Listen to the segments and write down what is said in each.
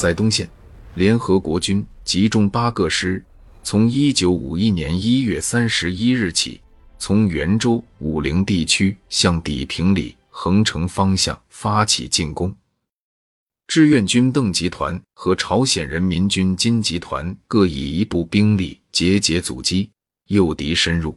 在东线，联合国军集中八个师，从一九五一年一月三十一日起，从袁州、武陵地区向砥平里、横城方向发起进攻。志愿军邓集团和朝鲜人民军金集团各以一部兵力节节阻击，诱敌深入。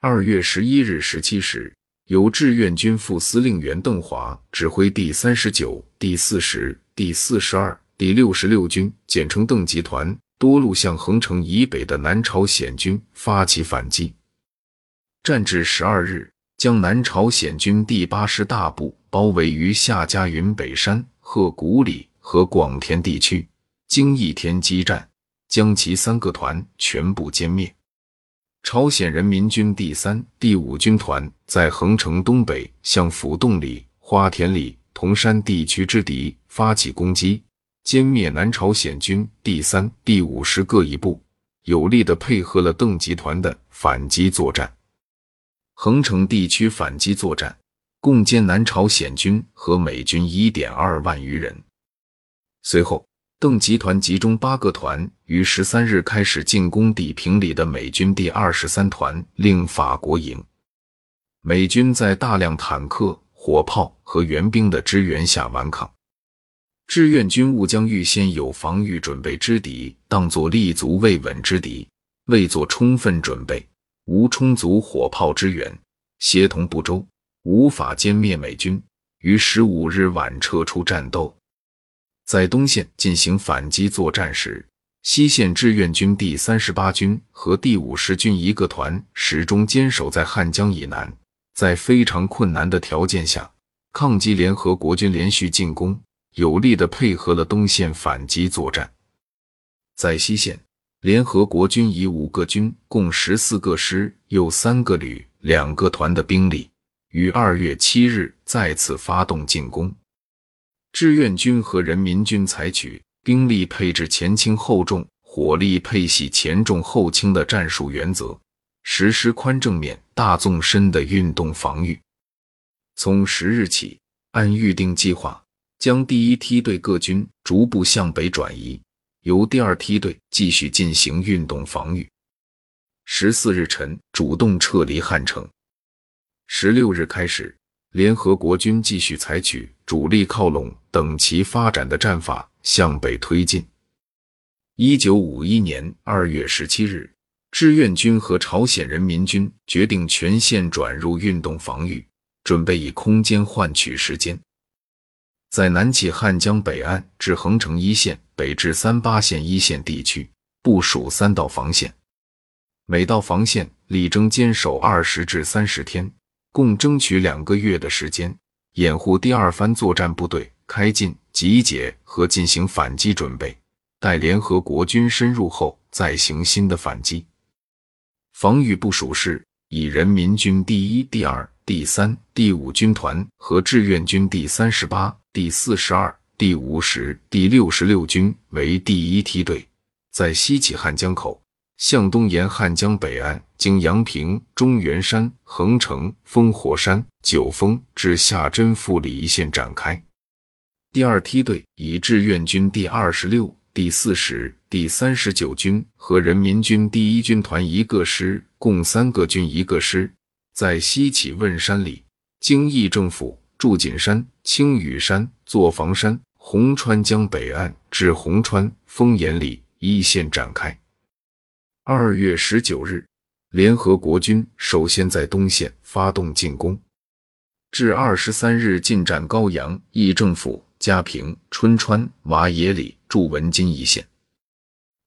二月十一日十七时。由志愿军副司令员邓华指挥第三十九、第四十、第四十二、第六十六军（简称邓集团）多路向横城以北的南朝鲜军发起反击，战至十二日，将南朝鲜军第八师大部包围于夏家云北山、鹤谷里和广田地区，经一天激战，将其三个团全部歼灭。朝鲜人民军第三、第五军团在横城东北向府洞里、花田里、铜山地区之敌发起攻击，歼灭南朝鲜军第三、第五师各一部，有力的配合了邓集团的反击作战。横城地区反击作战，共歼南朝鲜军和美军一点二万余人。随后。邓集团集中八个团于十三日开始进攻砥平里的美军第二十三团令法国营。美军在大量坦克、火炮和援兵的支援下顽抗。志愿军务将预先有防御准备之敌当作立足未稳之敌，未做充分准备，无充足火炮支援，协同不周，无法歼灭美军。于十五日晚撤出战斗。在东线进行反击作战时，西线志愿军第三十八军和第五十军一个团始终坚守在汉江以南，在非常困难的条件下抗击联合国军连续进攻，有力的配合了东线反击作战。在西线，联合国军以五个军、共十四个师、又三个旅、两个团的兵力，于二月七日再次发动进攻。志愿军和人民军采取兵力配置前轻后重、火力配系前重后轻的战术原则，实施宽正面、大纵深的运动防御。从十日起，按预定计划，将第一梯队各军逐步向北转移，由第二梯队继续进行运动防御。十四日晨，主动撤离汉城。十六日开始。联合国军继续采取主力靠拢、等其发展的战法向北推进。一九五一年二月十七日，志愿军和朝鲜人民军决定全线转入运动防御，准备以空间换取时间。在南起汉江北岸至横城一线，北至三八线一线地区部署三道防线，每道防线力争坚守二十至三十天。共争取两个月的时间，掩护第二番作战部队开进、集结和进行反击准备。待联合国军深入后，再行新的反击。防御部署是以人民军第一、第二、第三、第五军团和志愿军第三十八、第四十二、第五十、第六十六军为第一梯队，在西起汉江口。向东沿汉江北岸，经阳平、中原山、横城、烽火山、九峰至下真富里一线展开。第二梯队以志愿军第二十六、第四十、第三十九军和人民军第一军团一个师，共三个军一个师，在西起汶山里，经义政府、祝锦山、青屿山、坐房山、红川江北岸至红川、丰岩里一线展开。二月十九日，联合国军首先在东线发动进攻，至二十三日进占高阳、义政府、嘉平、春川、瓦野里、驻文津一线。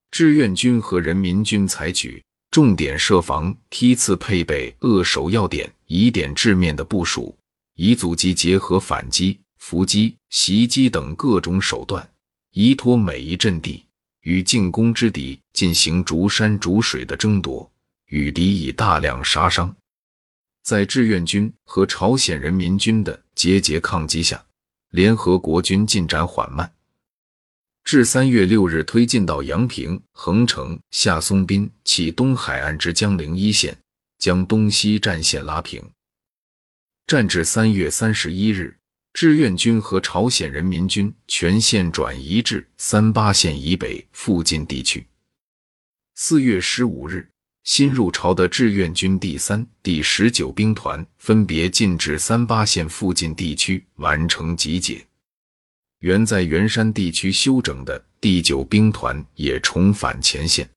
志愿军和人民军采取重点设防、梯次配备扼守要点、以点制面的部署，以阻击结合反击、伏击、袭击等各种手段，依托每一阵地。与进攻之敌进行逐山逐水的争夺，与敌以大量杀伤。在志愿军和朝鲜人民军的节节抗击下，联合国军进展缓慢，至三月六日推进到阳平、横城、下松滨起东海岸之江陵一线，将东西战线拉平。战至三月三十一日。志愿军和朝鲜人民军全线转移至三八线以北附近地区。四月十五日，新入朝的志愿军第三、第十九兵团分别进至三八线附近地区完成集结。原在元山地区休整的第九兵团也重返前线。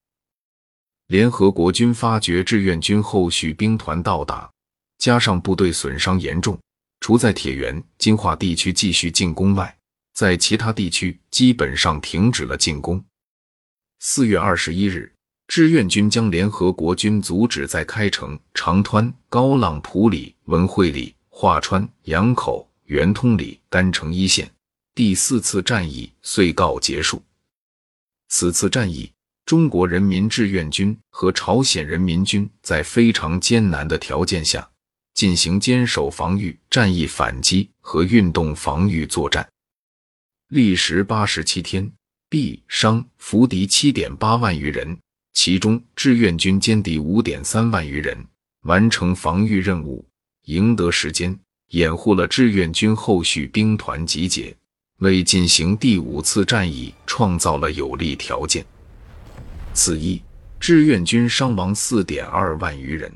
联合国军发觉志愿军后续兵团到达，加上部队损伤严重。除在铁原、金化地区继续进攻外，在其他地区基本上停止了进攻。四月二十一日，志愿军将联合国军阻止在开城、长湍、高浪浦里、文惠里、华川、杨口、圆通里丹城一线。第四次战役遂告结束。此次战役，中国人民志愿军和朝鲜人民军在非常艰难的条件下。进行坚守防御、战役反击和运动防御作战，历时八十七天，毙伤俘敌七点八万余人，其中志愿军歼敌五点三万余人，完成防御任务，赢得时间，掩护了志愿军后续兵团集结，为进行第五次战役创造了有利条件。此役，志愿军伤亡四点二万余人。